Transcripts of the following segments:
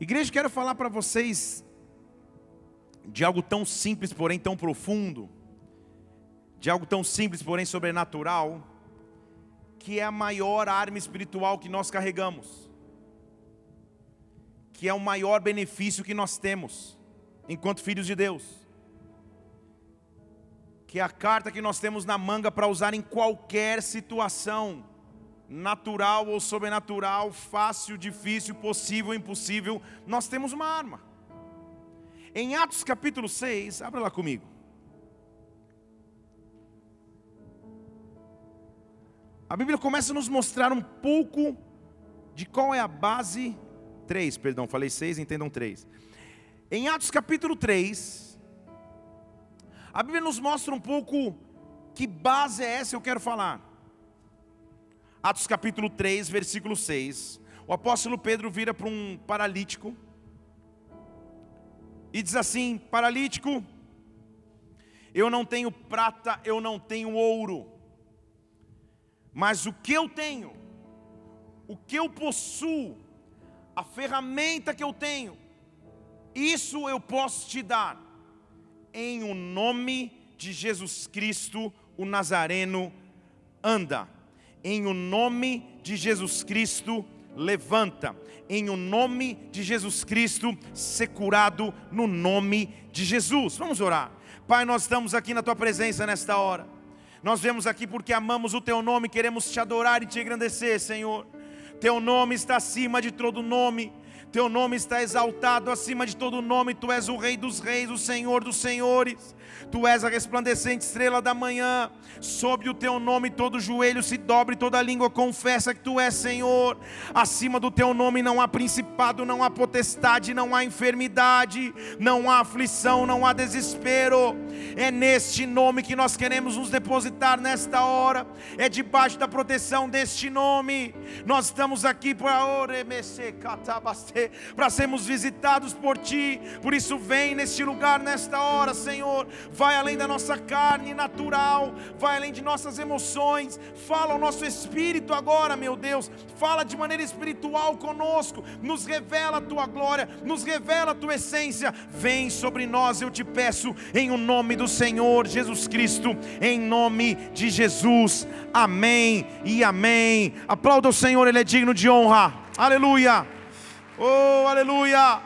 Igreja, quero falar para vocês de algo tão simples, porém tão profundo, de algo tão simples, porém sobrenatural, que é a maior arma espiritual que nós carregamos, que é o maior benefício que nós temos enquanto filhos de Deus, que é a carta que nós temos na manga para usar em qualquer situação natural ou sobrenatural, fácil, difícil, possível, impossível, nós temos uma arma. Em Atos capítulo 6, abra lá comigo. A Bíblia começa a nos mostrar um pouco de qual é a base. 3, perdão, falei 6, entendam 3. Em Atos capítulo 3, a Bíblia nos mostra um pouco que base é essa eu quero falar. Atos capítulo 3, versículo 6. O apóstolo Pedro vira para um paralítico e diz assim: Paralítico, eu não tenho prata, eu não tenho ouro, mas o que eu tenho, o que eu possuo, a ferramenta que eu tenho, isso eu posso te dar, em o nome de Jesus Cristo, o Nazareno, anda em o nome de Jesus Cristo, levanta. Em o nome de Jesus Cristo, ser curado no nome de Jesus. Vamos orar. Pai, nós estamos aqui na tua presença nesta hora. Nós vemos aqui porque amamos o teu nome, queremos te adorar e te engrandecer, Senhor. Teu nome está acima de todo nome. Teu nome está exaltado acima de todo nome. Tu és o Rei dos Reis, o Senhor dos Senhores. Tu és a resplandecente estrela da manhã. Sob o teu nome todo joelho se dobre, toda língua confessa que tu és Senhor. Acima do teu nome não há principado, não há potestade, não há enfermidade, não há aflição, não há desespero. É neste nome que nós queremos nos depositar nesta hora. É debaixo da proteção deste nome. Nós estamos aqui para para sermos visitados por ti. Por isso vem neste lugar nesta hora, Senhor. Vai além da nossa carne natural, vai além de nossas emoções, fala ao nosso espírito agora, meu Deus, fala de maneira espiritual conosco, nos revela a tua glória, nos revela a tua essência, vem sobre nós, eu te peço, em o nome do Senhor Jesus Cristo, em nome de Jesus, amém e amém. Aplauda o Senhor, Ele é digno de honra, aleluia, oh, aleluia.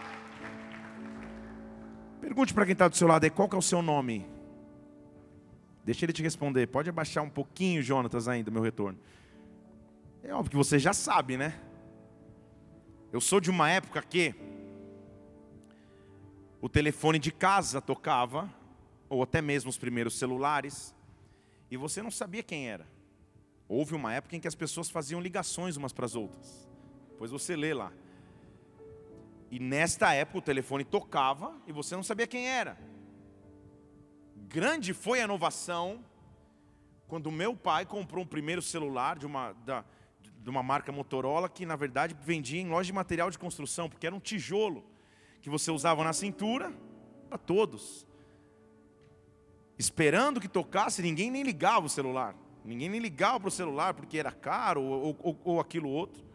Pergunte para quem está do seu lado aí, qual que é o seu nome? Deixa ele te responder. Pode abaixar um pouquinho, Jonatas, ainda, meu retorno. É óbvio que você já sabe, né? Eu sou de uma época que o telefone de casa tocava, ou até mesmo os primeiros celulares, e você não sabia quem era. Houve uma época em que as pessoas faziam ligações umas para as outras. Pois você lê lá. E nesta época o telefone tocava e você não sabia quem era. Grande foi a inovação quando meu pai comprou um primeiro celular de uma, da, de uma marca Motorola que na verdade vendia em loja de material de construção, porque era um tijolo que você usava na cintura para todos. Esperando que tocasse, ninguém nem ligava o celular. Ninguém nem ligava para o celular porque era caro ou, ou, ou aquilo outro.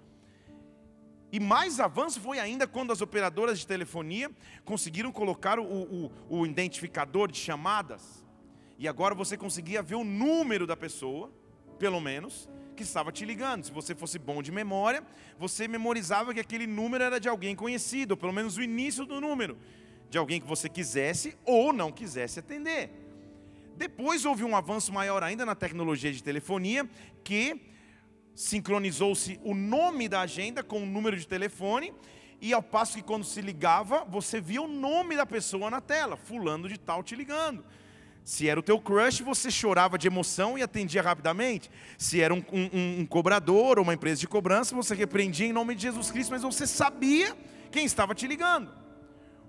E mais avanço foi ainda quando as operadoras de telefonia conseguiram colocar o, o, o, identificador de chamadas. E agora você conseguia ver o número da pessoa, pelo menos, que estava te ligando. Se você fosse bom de memória, você memorizava que aquele número era de alguém conhecido, ou pelo menos o início do número, de alguém que você quisesse ou não quisesse atender. Depois houve um avanço maior ainda na tecnologia de telefonia, que sincronizou-se o nome da agenda com o número de telefone, e ao passo que quando se ligava, você via o nome da pessoa na tela, fulano de tal te ligando. Se era o teu crush, você chorava de emoção e atendia rapidamente. Se era um, um, um cobrador ou uma empresa de cobrança, você repreendia em nome de Jesus Cristo, mas você sabia quem estava te ligando.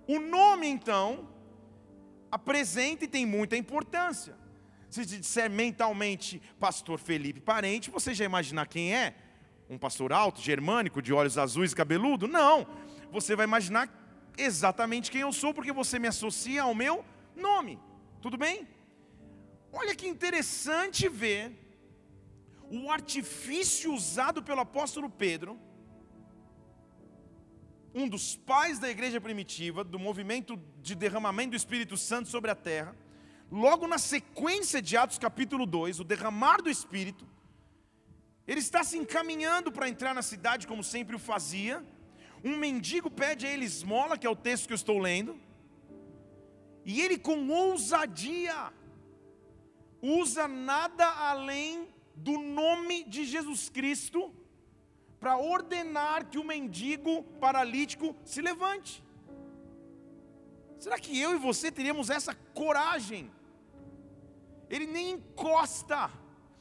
O nome, então, apresenta e tem muita importância. Se disser mentalmente pastor Felipe Parente, você já imaginar quem é? Um pastor alto, germânico, de olhos azuis, cabeludo? Não. Você vai imaginar exatamente quem eu sou, porque você me associa ao meu nome. Tudo bem? Olha que interessante ver o artifício usado pelo apóstolo Pedro um dos pais da igreja primitiva, do movimento de derramamento do Espírito Santo sobre a terra, logo na sequência de Atos capítulo 2, o derramar do Espírito, ele está se encaminhando para entrar na cidade, como sempre o fazia. Um mendigo pede a ele esmola, que é o texto que eu estou lendo, e ele, com ousadia, usa nada além do nome de Jesus Cristo para ordenar que o mendigo paralítico se levante. Será que eu e você teríamos essa coragem? Ele nem encosta,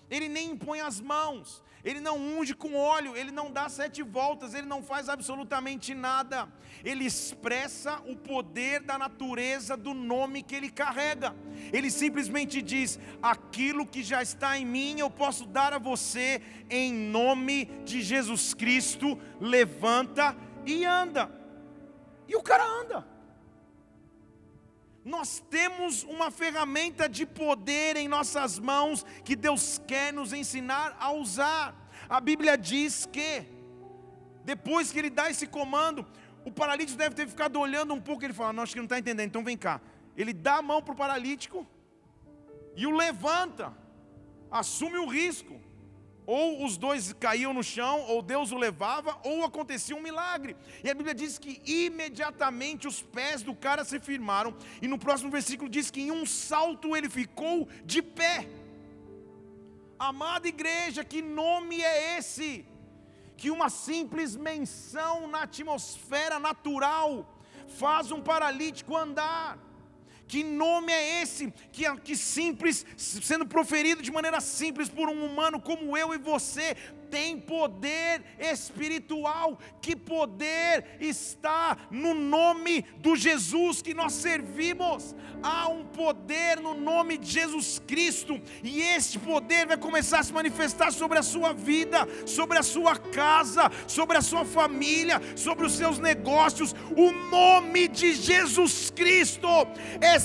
ele nem impõe as mãos, ele não unge com óleo, ele não dá sete voltas, ele não faz absolutamente nada. Ele expressa o poder da natureza do nome que ele carrega. Ele simplesmente diz: aquilo que já está em mim eu posso dar a você, em nome de Jesus Cristo. Levanta e anda. E o cara anda. Nós temos uma ferramenta de poder em nossas mãos que Deus quer nos ensinar a usar. A Bíblia diz que, depois que Ele dá esse comando, o paralítico deve ter ficado olhando um pouco. Ele fala: Não, acho que não está entendendo, então vem cá. Ele dá a mão para o paralítico e o levanta, assume o risco ou os dois caíam no chão, ou Deus o levava, ou acontecia um milagre. E a Bíblia diz que imediatamente os pés do cara se firmaram, e no próximo versículo diz que em um salto ele ficou de pé. Amada igreja, que nome é esse? Que uma simples menção na atmosfera natural faz um paralítico andar. Que nome é esse? Que, que simples, sendo proferido de maneira simples por um humano como eu e você, tem poder espiritual. Que poder está no nome do Jesus que nós servimos? Há um poder no nome de Jesus Cristo, e este poder vai começar a se manifestar sobre a sua vida, sobre a sua casa, sobre a sua família, sobre os seus negócios. O nome de Jesus Cristo é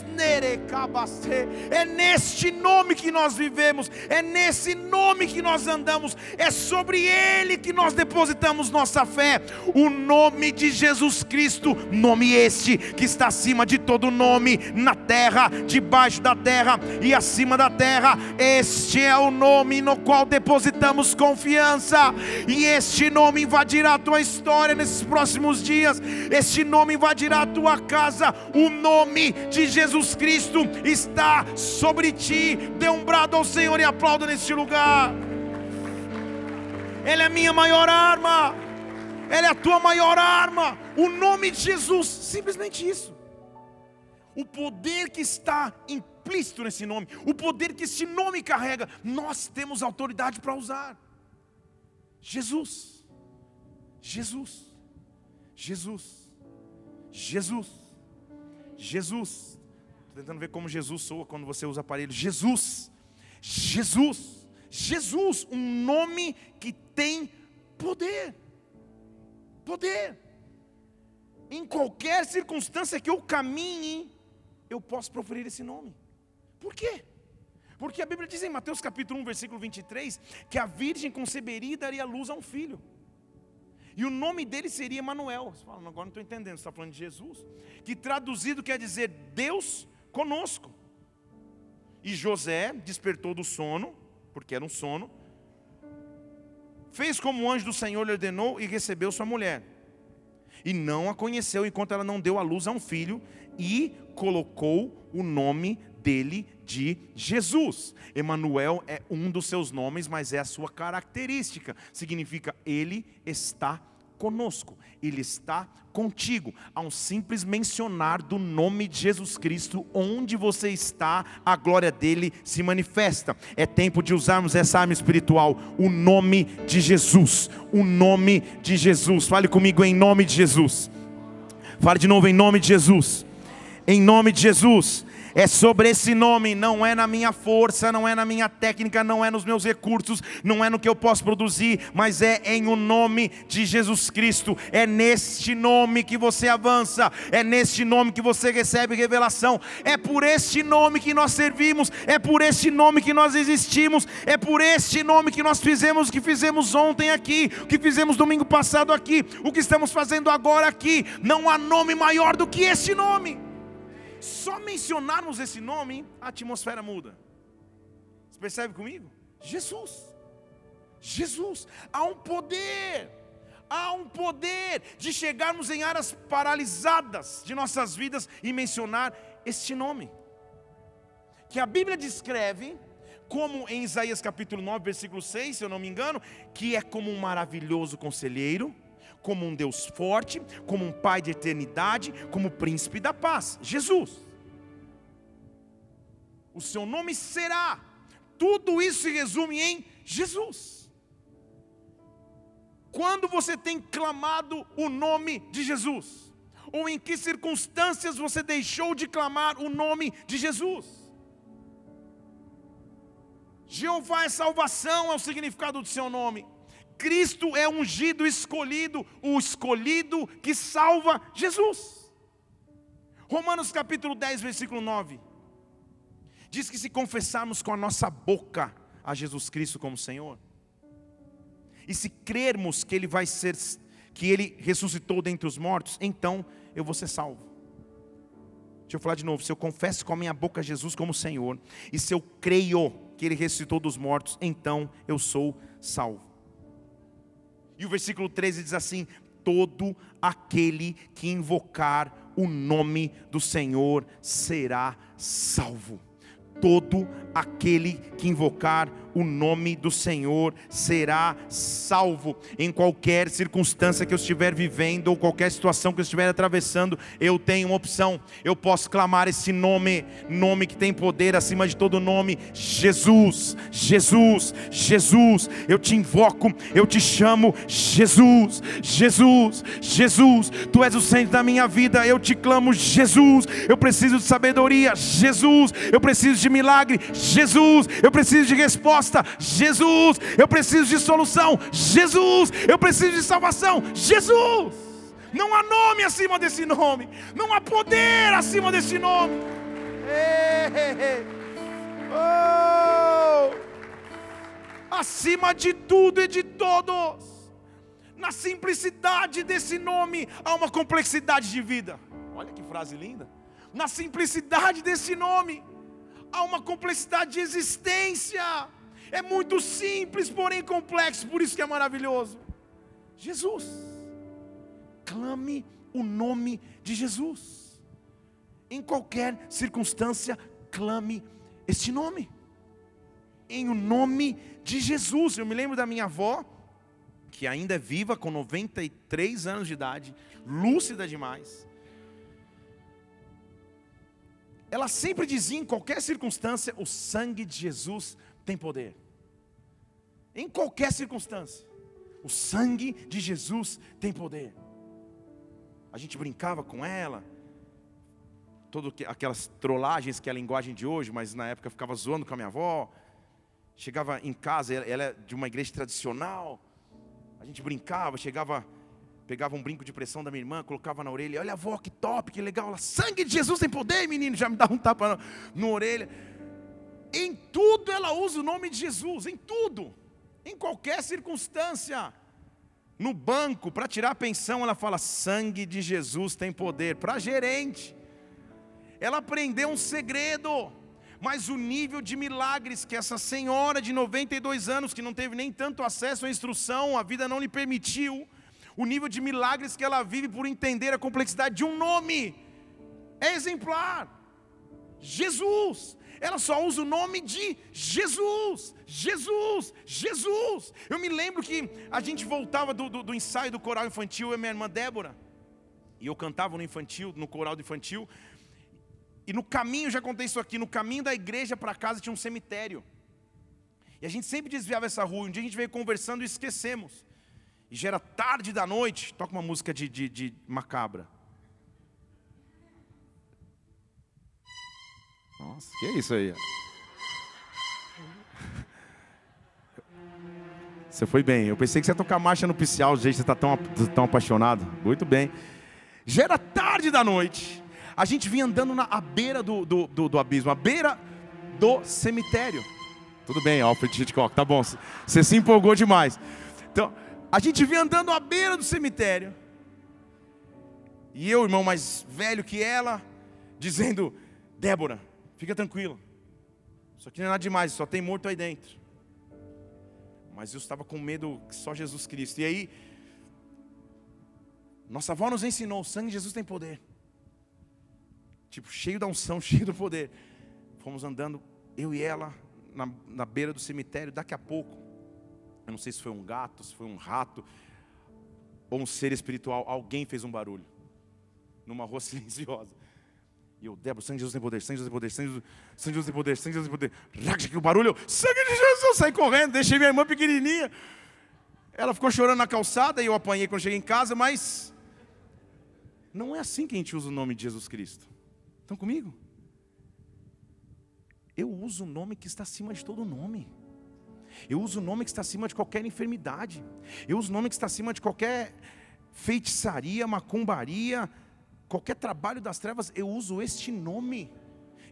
neste nome que nós vivemos, é nesse nome que nós andamos, é sobre Ele que nós depositamos nossa fé. O nome de Jesus Cristo, nome este que está acima de todo nome, na terra, debaixo da terra e acima da terra. Este é o nome no qual depositamos confiança, e este nome invadirá a tua história nesses próximos dias. Este nome invadirá a tua casa. O nome de Jesus Cristo está sobre ti. Dê um brado ao Senhor e aplauda neste lugar. Ele é a minha maior arma. Ele é a tua maior arma. O nome de Jesus, simplesmente isso. O poder que está implícito nesse nome, o poder que esse nome carrega, nós temos autoridade para usar. Jesus, Jesus, Jesus, Jesus, Jesus. Estou tentando ver como Jesus soa quando você usa aparelho. Jesus, Jesus. Jesus, um nome que tem poder. Poder. Em qualquer circunstância que eu caminhe, eu posso proferir esse nome. Por quê? Porque a Bíblia diz em Mateus capítulo 1, versículo 23, que a virgem conceberia e daria luz a um filho. E o nome dele seria Emanuel. Você fala, agora não estou entendendo, você está falando de Jesus. Que traduzido quer dizer Deus conosco. E José despertou do sono porque era um sono. Fez como o anjo do Senhor lhe ordenou e recebeu sua mulher. E não a conheceu enquanto ela não deu à luz a um filho e colocou o nome dele de Jesus. Emanuel é um dos seus nomes, mas é a sua característica. Significa ele está conosco, Ele está contigo. Há um simples mencionar do nome de Jesus Cristo, onde você está, a glória dele se manifesta. É tempo de usarmos essa arma espiritual, o nome de Jesus. O nome de Jesus. Fale comigo em nome de Jesus. Fale de novo em nome de Jesus. Em nome de Jesus é sobre esse nome, não é na minha força, não é na minha técnica, não é nos meus recursos, não é no que eu posso produzir, mas é em o nome de Jesus Cristo. É neste nome que você avança, é neste nome que você recebe revelação, é por este nome que nós servimos, é por este nome que nós existimos, é por este nome que nós fizemos o que fizemos ontem aqui, o que fizemos domingo passado aqui, o que estamos fazendo agora aqui. Não há nome maior do que este nome. Só mencionarmos esse nome, a atmosfera muda. Você percebe comigo? Jesus. Jesus. Há um poder. Há um poder de chegarmos em áreas paralisadas de nossas vidas e mencionar este nome. Que a Bíblia descreve como em Isaías capítulo 9, versículo 6, se eu não me engano, que é como um maravilhoso conselheiro, como um Deus forte, como um Pai de eternidade, como príncipe da paz, Jesus. O seu nome será, tudo isso se resume em Jesus. Quando você tem clamado o nome de Jesus? Ou em que circunstâncias você deixou de clamar o nome de Jesus? Jeová é salvação, é o significado do seu nome. Cristo é ungido, escolhido, o escolhido que salva Jesus. Romanos capítulo 10, versículo 9. Diz que se confessarmos com a nossa boca a Jesus Cristo como Senhor, e se crermos que Ele vai ser, que Ele ressuscitou dentre os mortos, então eu vou ser salvo. Deixa eu falar de novo. Se eu confesso com a minha boca Jesus como Senhor, e se eu creio que Ele ressuscitou dos mortos, então eu sou salvo. E o versículo 13 diz assim: Todo aquele que invocar o nome do Senhor será salvo. Todo aquele que invocar o nome do Senhor será salvo. Em qualquer circunstância que eu estiver vivendo, ou qualquer situação que eu estiver atravessando, eu tenho uma opção. Eu posso clamar esse nome, nome que tem poder acima de todo nome: Jesus, Jesus, Jesus. Eu te invoco, eu te chamo, Jesus, Jesus, Jesus. Tu és o centro da minha vida, eu te clamo, Jesus. Eu preciso de sabedoria, Jesus. Eu preciso de milagre, Jesus. Eu preciso de resposta resposta: Jesus. Eu preciso de solução: Jesus. Eu preciso de salvação: Jesus. Não há nome acima desse nome, não há poder acima desse nome. Oh. Acima de tudo e de todos, na simplicidade desse nome há uma complexidade de vida. Olha que frase linda. Na simplicidade desse nome há uma complexidade de existência. É muito simples, porém complexo, por isso que é maravilhoso. Jesus. Clame o nome de Jesus. Em qualquer circunstância, clame este nome. Em o nome de Jesus. Eu me lembro da minha avó, que ainda é viva, com 93 anos de idade, lúcida demais. Ela sempre dizia em qualquer circunstância: o sangue de Jesus tem poder em qualquer circunstância. O sangue de Jesus tem poder. A gente brincava com ela, todas aquelas trollagens que é a linguagem de hoje, mas na época eu ficava zoando com a minha avó. Chegava em casa, ela é de uma igreja tradicional. A gente brincava, chegava, pegava um brinco de pressão da minha irmã, colocava na orelha. Olha a avó, que top, que legal. Ela, sangue de Jesus tem poder, menino. Já me dava um tapa na, na orelha. Em tudo ela usa o nome de Jesus, em tudo. Em qualquer circunstância. No banco, para tirar a pensão, ela fala: sangue de Jesus tem poder. Para gerente, ela aprendeu um segredo. Mas o nível de milagres que essa senhora de 92 anos, que não teve nem tanto acesso à instrução, a vida não lhe permitiu, o nível de milagres que ela vive por entender a complexidade de um nome, é exemplar. Jesus, ela só usa o nome de Jesus, Jesus, Jesus. Eu me lembro que a gente voltava do, do, do ensaio do coral infantil, eu e minha irmã Débora, e eu cantava no infantil, no coral do infantil, e no caminho, já contei isso aqui, no caminho da igreja para casa tinha um cemitério. E a gente sempre desviava essa rua. Um dia a gente veio conversando e esquecemos. E já era tarde da noite. Toca uma música de, de, de macabra. Nossa, que é isso aí? Você foi bem. Eu pensei que você ia tocar marcha no nupcial, gente, você está tão, tão apaixonado. Muito bem. Já era tarde da noite. A gente vinha andando na à beira do, do, do, do abismo, à beira do cemitério. Tudo bem, Alfred Hitchcock, tá bom. Você se empolgou demais. Então, a gente vinha andando à beira do cemitério. E eu, irmão mais velho que ela, dizendo: Débora, fica tranquila. Isso aqui não é nada demais, só tem morto aí dentro. Mas eu estava com medo só Jesus Cristo. E aí, nossa avó nos ensinou: o sangue de Jesus tem poder. Tipo, cheio da unção, cheio do poder. Fomos andando, eu e ela, na, na beira do cemitério. Daqui a pouco, eu não sei se foi um gato, se foi um rato, ou um ser espiritual, alguém fez um barulho. Numa rua silenciosa. E eu, Débora, sangue de Jesus tem poder, sangue de Jesus tem poder, sangue de Jesus tem poder, sangue de Jesus tem poder. O barulho, sangue de Jesus, saí correndo, deixei minha irmã pequenininha. Ela ficou chorando na calçada e eu apanhei quando cheguei em casa, mas não é assim que a gente usa o nome de Jesus Cristo. Estão comigo? Eu uso o nome que está acima de todo nome. Eu uso o nome que está acima de qualquer enfermidade. Eu uso o nome que está acima de qualquer feitiçaria, macumbaria, qualquer trabalho das trevas. Eu uso este nome.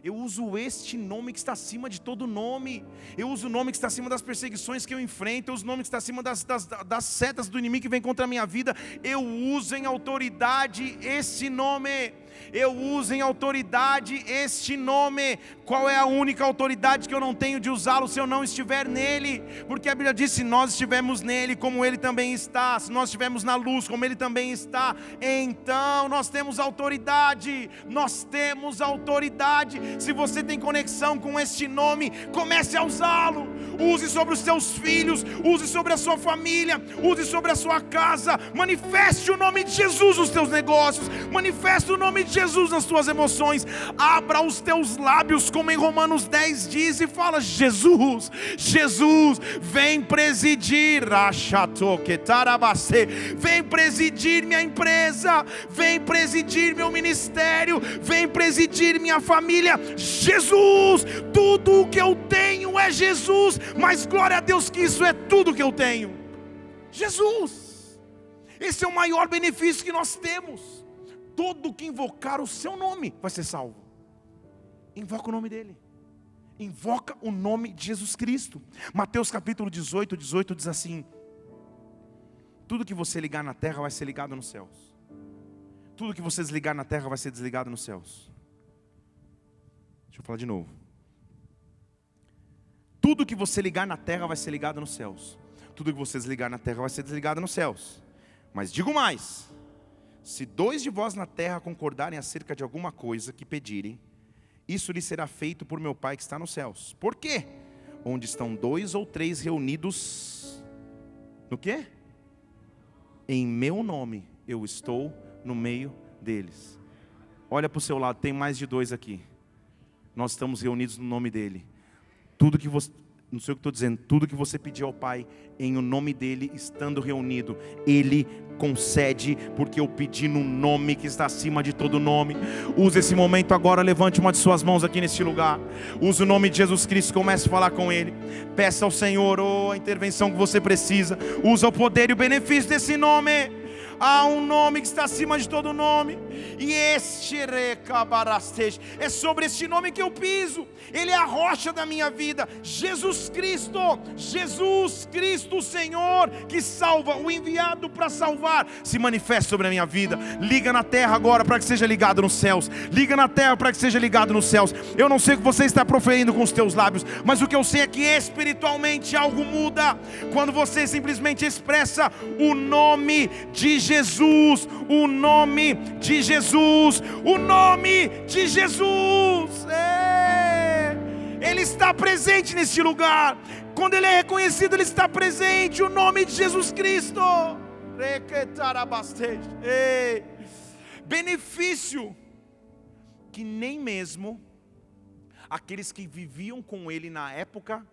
Eu uso este nome que está acima de todo nome. Eu uso o nome que está acima das perseguições que eu enfrento. Eu uso o nome que está acima das, das, das setas do inimigo que vem contra a minha vida. Eu uso em autoridade esse nome eu uso em autoridade este nome. Qual é a única autoridade que eu não tenho de usá-lo se eu não estiver nele? Porque a Bíblia diz: se nós estivermos nele, como ele também está, se nós estivermos na luz, como ele também está, então nós temos autoridade. Nós temos autoridade. Se você tem conexão com este nome, comece a usá-lo. Use sobre os seus filhos, use sobre a sua família, use sobre a sua casa. Manifeste o nome de Jesus nos teus negócios, manifeste o nome de Jesus nas tuas emoções. Abra os teus lábios, como em Romanos 10 diz, e fala: Jesus, Jesus, vem presidir, vem presidir minha empresa, vem presidir meu ministério, vem presidir minha família. Jesus, tudo o que eu tenho é Jesus, mas glória a Deus que isso é tudo que eu tenho. Jesus, esse é o maior benefício que nós temos todo que invocar o seu nome vai ser salvo. Invoca o nome dele. Invoca o nome de Jesus Cristo. Mateus capítulo 18, 18 diz assim: Tudo que você ligar na terra vai ser ligado nos céus. Tudo que você desligar na terra vai ser desligado nos céus. Deixa eu falar de novo. Tudo que você ligar na terra vai ser ligado nos céus. Tudo que você desligar na terra vai ser desligado nos céus. Mas digo mais: se dois de vós na terra concordarem acerca de alguma coisa que pedirem, isso lhe será feito por meu Pai que está nos céus. Por quê? Onde estão dois ou três reunidos, no quê? Em meu nome eu estou no meio deles. Olha para o seu lado, tem mais de dois aqui. Nós estamos reunidos no nome dele. Tudo que você, não sei o que estou dizendo, tudo que você pediu ao Pai em o nome dele, estando reunido, ele concede, porque eu pedi no nome que está acima de todo nome. Use esse momento agora, levante uma de suas mãos aqui neste lugar. Use o nome de Jesus Cristo, comece a falar com ele. Peça ao Senhor oh, a intervenção que você precisa. Usa o poder e o benefício desse nome. Há um nome que está acima de todo nome, e este é sobre este nome que eu piso, Ele é a rocha da minha vida, Jesus Cristo, Jesus Cristo, o Senhor que salva, o enviado para salvar, se manifesta sobre a minha vida. Liga na terra agora para que seja ligado nos céus, liga na terra para que seja ligado nos céus. Eu não sei o que você está proferindo com os teus lábios, mas o que eu sei é que espiritualmente algo muda quando você simplesmente expressa o nome de Jesus. Jesus, o nome de Jesus, o nome de Jesus. É. Ele está presente neste lugar. Quando ele é reconhecido, ele está presente. O nome de Jesus Cristo. É. Benefício que nem mesmo aqueles que viviam com ele na época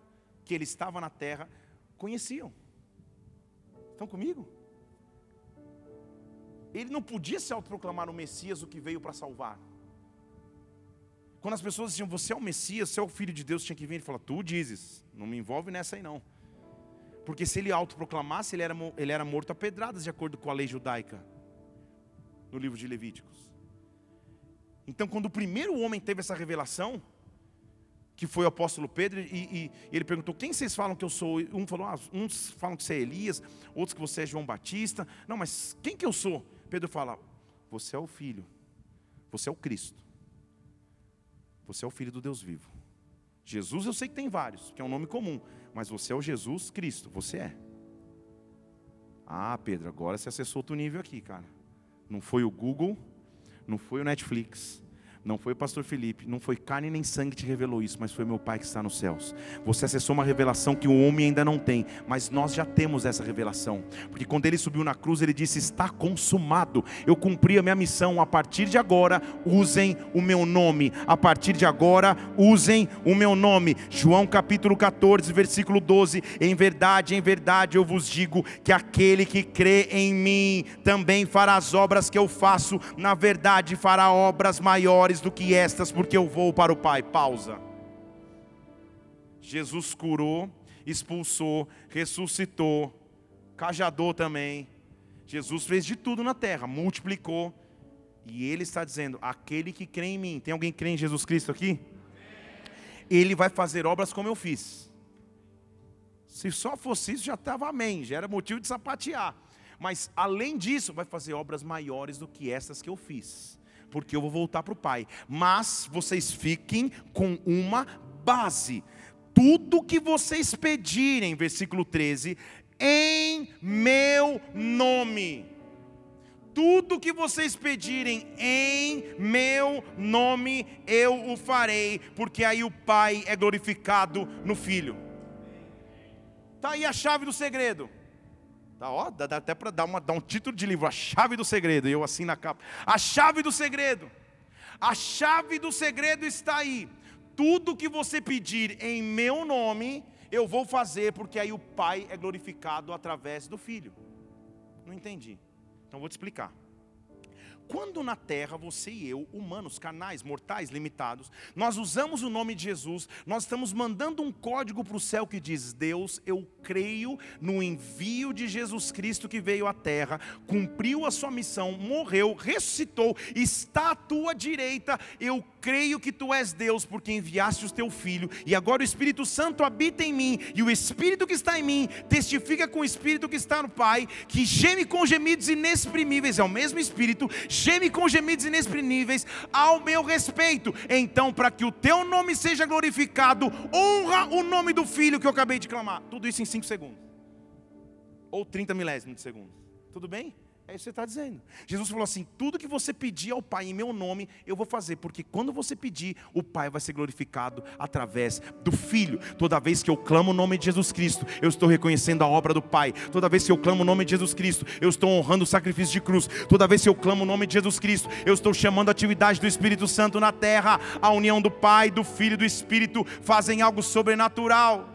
que ele estava na terra conheciam. Estão comigo? Ele não podia se autoproclamar o Messias, o que veio para salvar. Quando as pessoas diziam, você é o Messias, você é o Filho de Deus, tinha que vir, ele fala, tu dizes, não me envolve nessa aí não. Porque se ele autoproclamasse, ele era, ele era morto a pedradas, de acordo com a lei judaica, no livro de Levíticos. Então, quando o primeiro homem teve essa revelação, que foi o apóstolo Pedro, e, e, e, ele perguntou: Quem vocês falam que eu sou? Um falou: ah, Uns falam que você é Elias, outros que você é João Batista. Não, mas quem que eu sou? Pedro fala: Você é o filho, você é o Cristo, você é o filho do Deus vivo. Jesus eu sei que tem vários, que é um nome comum, mas você é o Jesus Cristo, você é. Ah, Pedro, agora você acessou outro nível aqui, cara. Não foi o Google, não foi o Netflix, não foi o pastor Felipe, não foi carne nem sangue que te revelou isso, mas foi meu Pai que está nos céus. Você acessou uma revelação que o homem ainda não tem, mas nós já temos essa revelação. Porque quando ele subiu na cruz, ele disse: Está consumado. Eu cumpri a minha missão. A partir de agora, usem o meu nome. A partir de agora, usem o meu nome. João capítulo 14, versículo 12: Em verdade, em verdade eu vos digo que aquele que crê em mim também fará as obras que eu faço, na verdade, fará obras maiores maiores do que estas, porque eu vou para o Pai. Pausa. Jesus curou, expulsou, ressuscitou, cajadou também. Jesus fez de tudo na terra, multiplicou. E ele está dizendo: aquele que crê em mim, tem alguém que crê em Jesus Cristo aqui? Ele vai fazer obras como eu fiz. Se só fosse isso, já estava amém, já era motivo de sapatear. Mas além disso, vai fazer obras maiores do que essas que eu fiz porque eu vou voltar para o Pai. Mas vocês fiquem com uma base. Tudo que vocês pedirem, versículo 13, em meu nome. Tudo que vocês pedirem em meu nome, eu o farei, porque aí o Pai é glorificado no Filho. Está aí a chave do segredo. Tá, ó, dá, dá até para dar, uma, dar um título de livro, A Chave do Segredo, eu assim na capa. A chave do segredo. A chave do segredo está aí. Tudo que você pedir em meu nome, eu vou fazer, porque aí o Pai é glorificado através do Filho. Não entendi. Então vou te explicar. Quando na terra, você e eu, humanos, carnais, mortais, limitados, nós usamos o nome de Jesus, nós estamos mandando um código para o céu que diz: Deus, eu creio no envio de Jesus Cristo que veio à terra, cumpriu a sua missão, morreu, ressuscitou, está à tua direita, eu creio que tu és Deus porque enviaste o teu filho, e agora o Espírito Santo habita em mim, e o Espírito que está em mim testifica com o Espírito que está no Pai, que geme com gemidos inexprimíveis, é o mesmo Espírito geme com gemidos inexprimíveis ao meu respeito. Então, para que o teu nome seja glorificado, honra o nome do filho que eu acabei de clamar. Tudo isso em 5 segundos. Ou 30 milésimos de segundo. Tudo bem? É isso que você está dizendo. Jesus falou assim: tudo que você pedir ao Pai em meu nome, eu vou fazer, porque quando você pedir, o Pai vai ser glorificado através do Filho. Toda vez que eu clamo o nome de Jesus Cristo, eu estou reconhecendo a obra do Pai. Toda vez que eu clamo o nome de Jesus Cristo, eu estou honrando o sacrifício de cruz. Toda vez que eu clamo o nome de Jesus Cristo, eu estou chamando a atividade do Espírito Santo na terra. A união do Pai, do Filho e do Espírito fazem algo sobrenatural.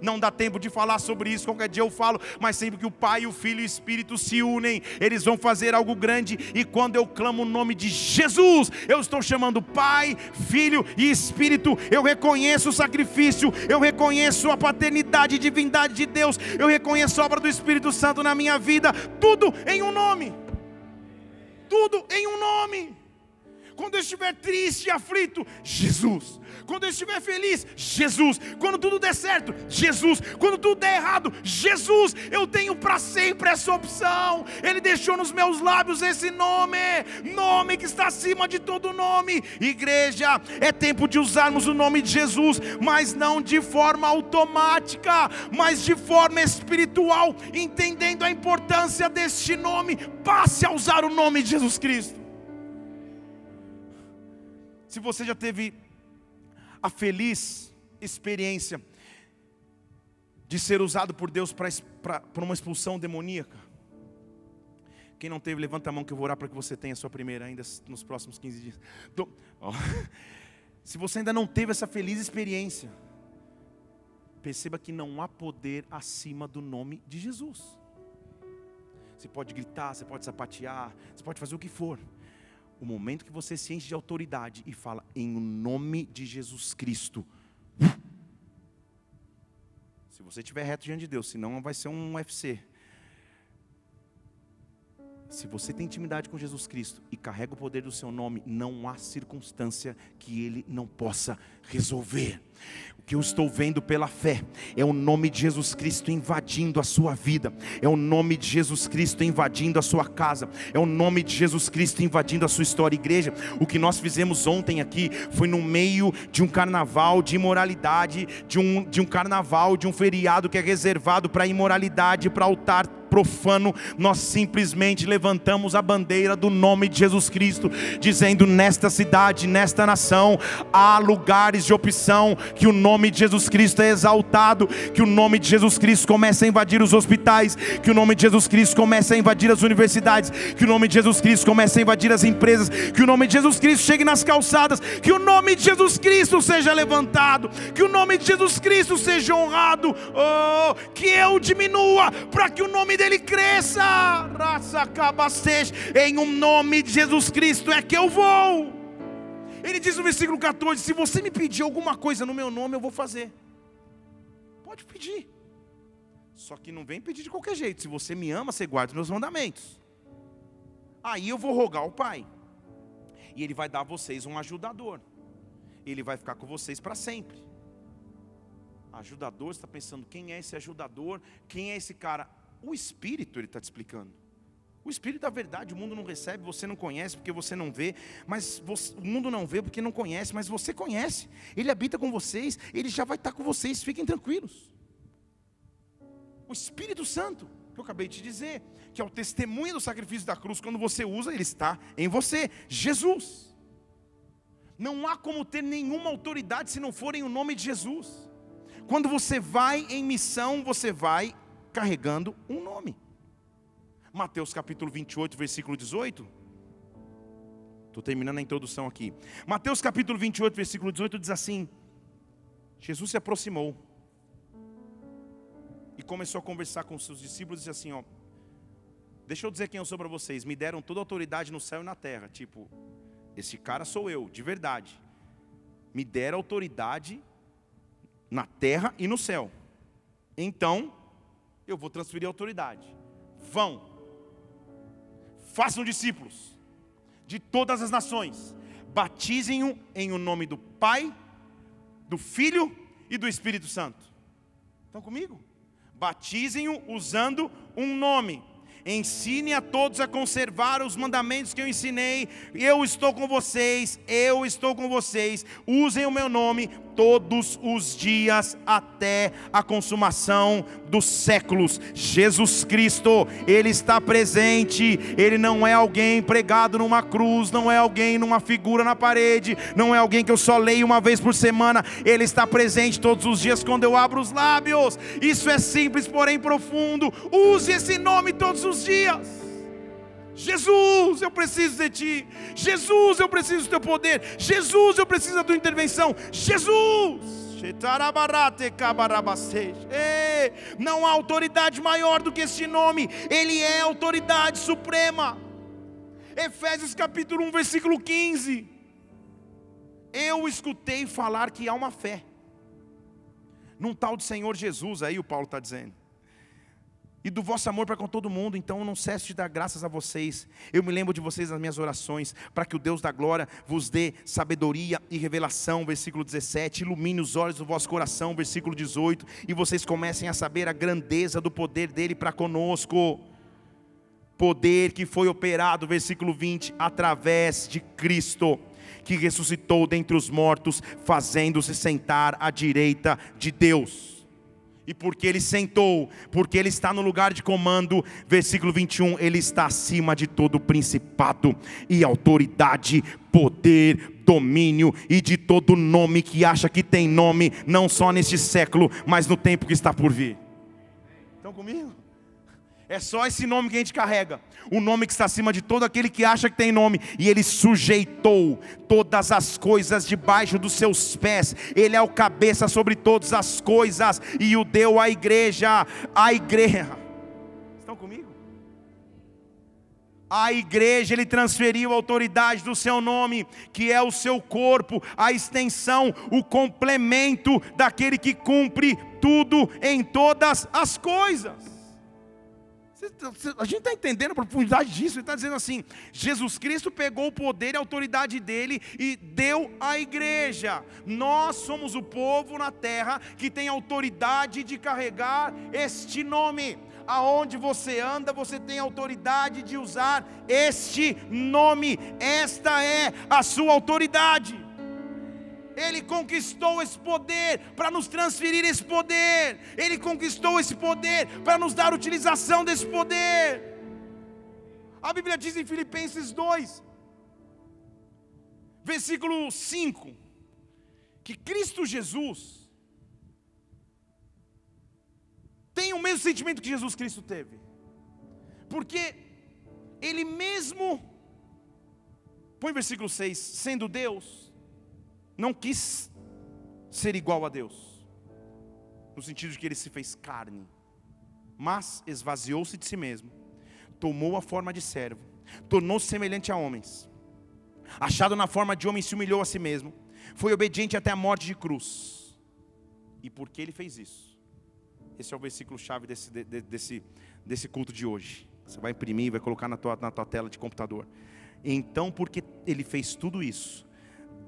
Não dá tempo de falar sobre isso, qualquer dia eu falo, mas sempre que o Pai e o Filho e o Espírito se unem, eles vão fazer algo grande. E quando eu clamo o nome de Jesus, eu estou chamando Pai, Filho e Espírito. Eu reconheço o sacrifício, eu reconheço a paternidade e divindade de Deus, eu reconheço a obra do Espírito Santo na minha vida, tudo em um nome. Tudo em um nome. Quando eu estiver triste e aflito, Jesus. Quando eu estiver feliz, Jesus. Quando tudo der certo, Jesus. Quando tudo der errado, Jesus. Eu tenho para sempre essa opção. Ele deixou nos meus lábios esse nome, nome que está acima de todo nome. Igreja, é tempo de usarmos o nome de Jesus, mas não de forma automática, mas de forma espiritual, entendendo a importância deste nome. Passe a usar o nome de Jesus Cristo. Se você já teve a feliz experiência de ser usado por Deus para uma expulsão demoníaca. Quem não teve, levanta a mão que eu vou orar para que você tenha a sua primeira ainda nos próximos 15 dias. Se você ainda não teve essa feliz experiência, perceba que não há poder acima do nome de Jesus. Você pode gritar, você pode sapatear, você pode fazer o que for, o momento que você se enche de autoridade e fala em nome de Jesus Cristo. Se você estiver reto diante de Deus, senão vai ser um UFC. Se você tem intimidade com Jesus Cristo e carrega o poder do seu nome, não há circunstância que ele não possa resolver. O que eu estou vendo pela fé é o nome de Jesus Cristo invadindo a sua vida, é o nome de Jesus Cristo invadindo a sua casa, é o nome de Jesus Cristo invadindo a sua história. Igreja, o que nós fizemos ontem aqui foi no meio de um carnaval de imoralidade, de um, de um carnaval, de um feriado que é reservado para imoralidade, para altar profano, nós simplesmente levantamos a bandeira do nome de Jesus Cristo, dizendo: nesta cidade, nesta nação, há lugares de opção que o nome de Jesus Cristo é exaltado, que o nome de Jesus Cristo começa a invadir os hospitais, que o nome de Jesus Cristo começa a invadir as universidades, que o nome de Jesus Cristo começa a invadir as empresas, que o nome de Jesus Cristo chegue nas calçadas, que o nome de Jesus Cristo seja levantado, que o nome de Jesus Cristo seja honrado, oh, que eu diminua para que o nome dele cresça. Raça cabastej, em um nome de Jesus Cristo é que eu vou. Ele diz no versículo 14: Se você me pedir alguma coisa no meu nome, eu vou fazer. Pode pedir. Só que não vem pedir de qualquer jeito. Se você me ama, você guarda os meus mandamentos. Aí eu vou rogar ao Pai. E Ele vai dar a vocês um ajudador. Ele vai ficar com vocês para sempre. Ajudador, você está pensando, quem é esse ajudador? Quem é esse cara? O Espírito, ele está te explicando. O Espírito da verdade, o mundo não recebe, você não conhece porque você não vê, mas você, o mundo não vê porque não conhece, mas você conhece. Ele habita com vocês, ele já vai estar com vocês, fiquem tranquilos. O Espírito Santo, que eu acabei de dizer, que é o testemunho do sacrifício da cruz, quando você usa, ele está em você. Jesus. Não há como ter nenhuma autoridade se não for em o nome de Jesus. Quando você vai em missão, você vai carregando um nome. Mateus capítulo 28, versículo 18. Estou terminando a introdução aqui. Mateus capítulo 28, versículo 18 diz assim: Jesus se aproximou e começou a conversar com os seus discípulos e disse assim: ó, deixa eu dizer quem eu sou para vocês. Me deram toda a autoridade no céu e na terra. Tipo, esse cara sou eu, de verdade. Me deram autoridade na terra e no céu. Então, eu vou transferir a autoridade. Vão, façam discípulos de todas as nações, batizem-o em o nome do Pai, do Filho e do Espírito Santo. Estão comigo? Batizem-o usando um nome. Ensine a todos a conservar os mandamentos que eu ensinei. Eu estou com vocês, eu estou com vocês. Usem o meu nome, todos os dias até a consumação dos séculos. Jesus Cristo, Ele está presente, Ele não é alguém pregado numa cruz, não é alguém numa figura na parede, não é alguém que eu só leio uma vez por semana, Ele está presente todos os dias quando eu abro os lábios. Isso é simples, porém profundo. Use esse nome todos os dias. Jesus, eu preciso de ti. Jesus, eu preciso do teu poder. Jesus, eu preciso da tua intervenção. Jesus. Não há autoridade maior do que este nome, Ele é autoridade suprema. Efésios capítulo 1, versículo 15. Eu escutei falar que há uma fé, num tal de Senhor Jesus, aí o Paulo está dizendo e do vosso amor para com todo mundo, então não cesse de dar graças a vocês. Eu me lembro de vocês nas minhas orações, para que o Deus da glória vos dê sabedoria e revelação, versículo 17, ilumine os olhos do vosso coração, versículo 18, e vocês comecem a saber a grandeza do poder dele para conosco. Poder que foi operado, versículo 20, através de Cristo, que ressuscitou dentre os mortos, fazendo-se sentar à direita de Deus e porque ele sentou, porque ele está no lugar de comando, versículo 21, ele está acima de todo principado e autoridade, poder, domínio e de todo nome que acha que tem nome, não só neste século, mas no tempo que está por vir. Estão comigo? É só esse nome que a gente carrega. O nome que está acima de todo aquele que acha que tem nome. E ele sujeitou todas as coisas debaixo dos seus pés. Ele é o cabeça sobre todas as coisas. E o deu à igreja. A igreja. Estão comigo? à igreja, ele transferiu a autoridade do seu nome, que é o seu corpo, a extensão, o complemento daquele que cumpre tudo em todas as coisas. A gente está entendendo a profundidade disso. Ele está dizendo assim: Jesus Cristo pegou o poder e a autoridade dele e deu à igreja. Nós somos o povo na terra que tem autoridade de carregar este nome. Aonde você anda, você tem autoridade de usar este nome. Esta é a sua autoridade. Ele conquistou esse poder para nos transferir esse poder. Ele conquistou esse poder para nos dar utilização desse poder. A Bíblia diz em Filipenses 2, versículo 5, que Cristo Jesus tem o mesmo sentimento que Jesus Cristo teve, porque Ele mesmo, põe versículo 6, sendo Deus, não quis ser igual a Deus, no sentido de que ele se fez carne, mas esvaziou-se de si mesmo, tomou a forma de servo, tornou-se semelhante a homens, achado na forma de homem, se humilhou a si mesmo, foi obediente até a morte de cruz. E por que ele fez isso? Esse é o versículo chave desse, desse, desse culto de hoje. Você vai imprimir, vai colocar na tua, na tua tela de computador. Então, porque ele fez tudo isso,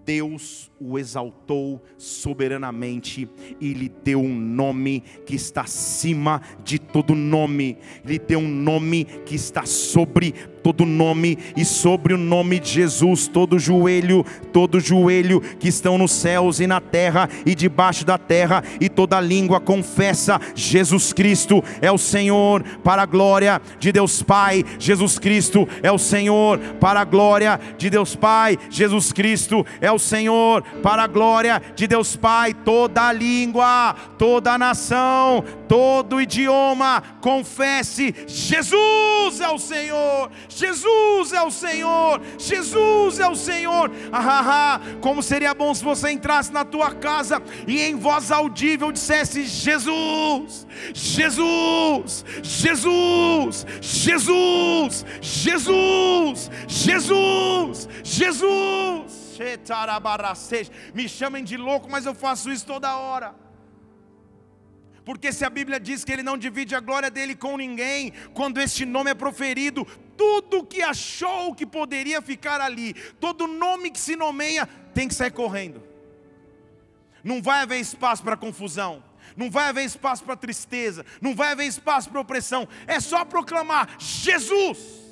Deus o exaltou soberanamente e lhe deu um nome que está acima de todo nome, lhe deu um nome que está sobre todo nome e sobre o nome de Jesus todo joelho, todo joelho que estão nos céus e na terra e debaixo da terra e toda língua confessa Jesus Cristo é o Senhor para a glória de Deus Pai. Jesus Cristo é o Senhor para a glória de Deus Pai. Jesus Cristo é o Senhor para a glória de Deus Pai. Toda língua, toda nação, todo idioma confesse Jesus é o Senhor. Jesus é o Senhor, Jesus é o Senhor. Ah, ah, como seria bom se você entrasse na tua casa e em voz audível dissesse: Jesus, Jesus, Jesus, Jesus, Jesus, Jesus, Jesus. Me chamem de louco, mas eu faço isso toda hora. Porque se a Bíblia diz que ele não divide a glória dele com ninguém, quando este nome é proferido, tudo que achou que poderia ficar ali, todo nome que se nomeia, tem que sair correndo. Não vai haver espaço para confusão, não vai haver espaço para tristeza, não vai haver espaço para opressão, é só proclamar: Jesus.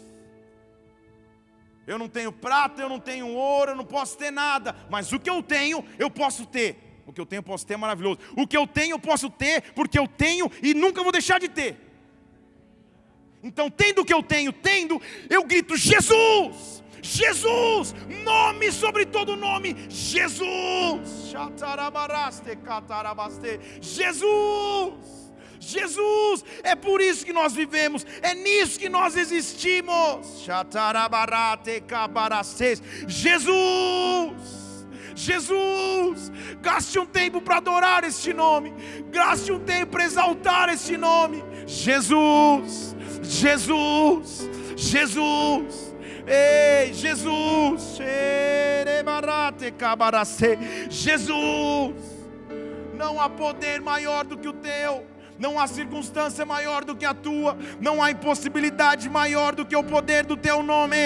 Eu não tenho prata, eu não tenho ouro, eu não posso ter nada, mas o que eu tenho, eu posso ter. O que eu tenho, eu posso ter é maravilhoso. O que eu tenho, eu posso ter, porque eu tenho e nunca vou deixar de ter. Então, tendo o que eu tenho, tendo, eu grito: Jesus! Jesus! Nome sobre todo nome: Jesus! Jesus! Jesus, é por isso que nós vivemos, é nisso que nós existimos. Jesus! Jesus, gaste um tempo para adorar este nome, gaste um tempo para exaltar este nome. Jesus, Jesus, Jesus. Ei, Jesus, Jesus, não há poder maior do que o teu não há circunstância maior do que a tua, não há impossibilidade maior do que o poder do teu nome.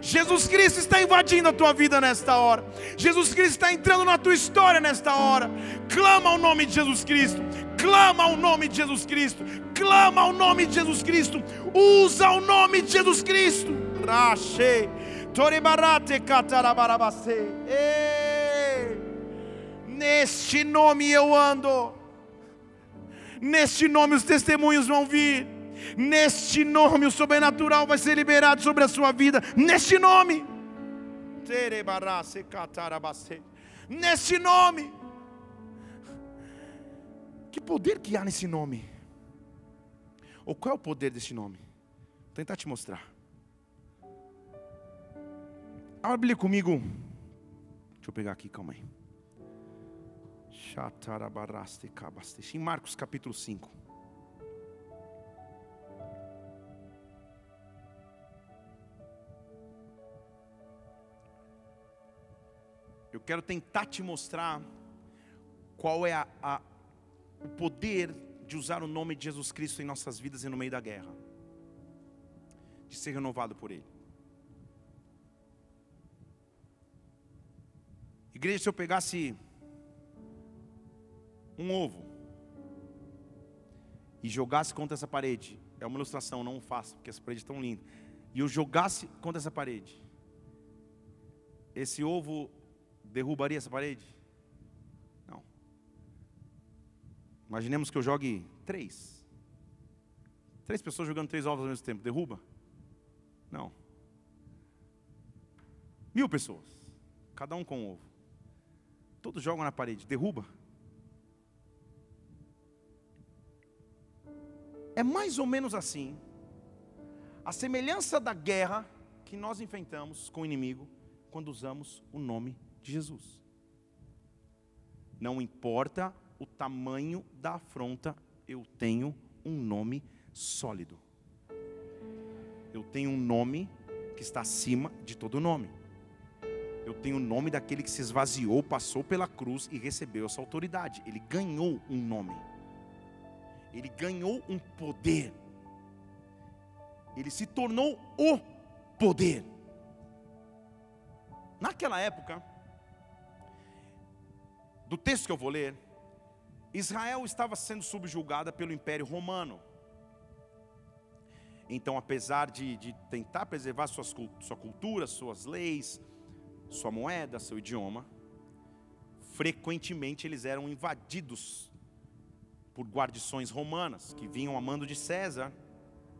Jesus Cristo está invadindo a tua vida nesta hora, Jesus Cristo está entrando na tua história nesta hora. Clama o nome de Jesus Cristo, clama o nome de Jesus Cristo, clama o nome de Jesus Cristo, usa o nome de Jesus Cristo. Rache, Toribarate Catarabarabase. Neste nome eu ando. Neste nome os testemunhos vão vir. Neste nome o sobrenatural vai ser liberado sobre a sua vida. Neste nome. Neste nome. Que poder que há nesse nome? Ou qual é o poder desse nome? Vou tentar te mostrar. Abre comigo. Deixa eu pegar aqui, calma aí. Em Marcos capítulo 5. Eu quero tentar te mostrar qual é a, a o poder de usar o nome de Jesus Cristo em nossas vidas e no meio da guerra, de ser renovado por Ele. Igreja, se eu pegasse um ovo e jogasse contra essa parede, é uma ilustração, não faço, porque essa parede é tão linda. E eu jogasse contra essa parede, esse ovo derrubaria essa parede? Imaginemos que eu jogue três. Três pessoas jogando três ovos ao mesmo tempo, derruba? Não. Mil pessoas, cada um com um ovo. Todos jogam na parede, derruba? É mais ou menos assim. A semelhança da guerra que nós enfrentamos com o inimigo quando usamos o nome de Jesus. Não importa o tamanho da afronta, eu tenho um nome sólido. Eu tenho um nome que está acima de todo nome. Eu tenho o nome daquele que se esvaziou, passou pela cruz e recebeu essa autoridade. Ele ganhou um nome. Ele ganhou um poder. Ele se tornou o poder. Naquela época, do texto que eu vou ler, Israel estava sendo subjugada pelo Império Romano. Então, apesar de, de tentar preservar suas, sua cultura, suas leis, sua moeda, seu idioma, frequentemente eles eram invadidos por guarnições romanas que vinham a mando de César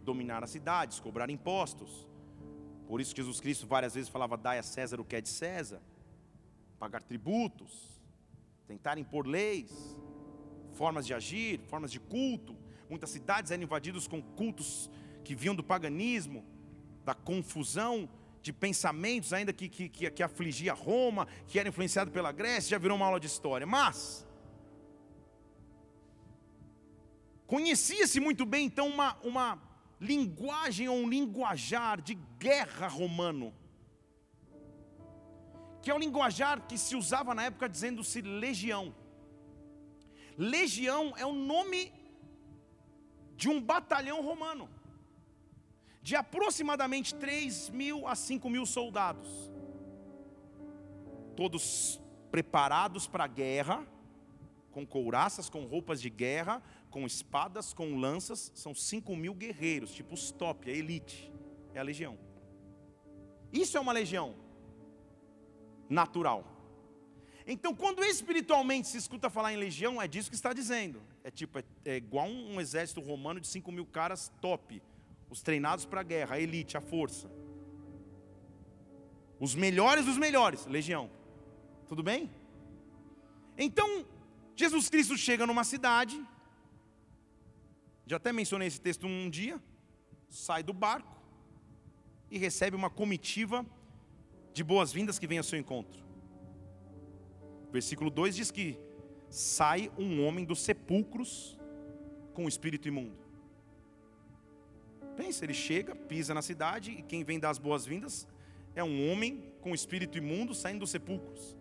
dominar as cidades, cobrar impostos. Por isso Jesus Cristo várias vezes falava: dai a César o que é de César, pagar tributos tentar impor leis, formas de agir, formas de culto. Muitas cidades eram invadidas com cultos que vinham do paganismo, da confusão de pensamentos, ainda que, que, que, que afligia Roma, que era influenciado pela Grécia, já virou uma aula de história. Mas, conhecia-se muito bem então uma, uma linguagem ou um linguajar de guerra romano que é o linguajar que se usava na época dizendo-se legião. Legião é o nome de um batalhão romano, de aproximadamente 3 mil a 5 mil soldados, todos preparados para a guerra, com couraças, com roupas de guerra, com espadas, com lanças, são 5 mil guerreiros, tipo os top, a elite, é a legião. Isso é uma legião natural. Então, quando espiritualmente se escuta falar em legião, é disso que está dizendo. É tipo, é, é igual um, um, exército romano de 5 mil caras top, os treinados para a guerra, a elite, a força. Os melhores dos melhores, legião. Tudo bem? Então, Jesus Cristo chega numa cidade, já até mencionei esse texto um dia, sai do barco e recebe uma comitiva de boas-vindas que vem ao seu encontro. Versículo 2 diz que sai um homem dos sepulcros com o espírito imundo. Pensa, ele chega, pisa na cidade e quem vem dar as boas-vindas é um homem com o espírito imundo saindo dos sepulcros.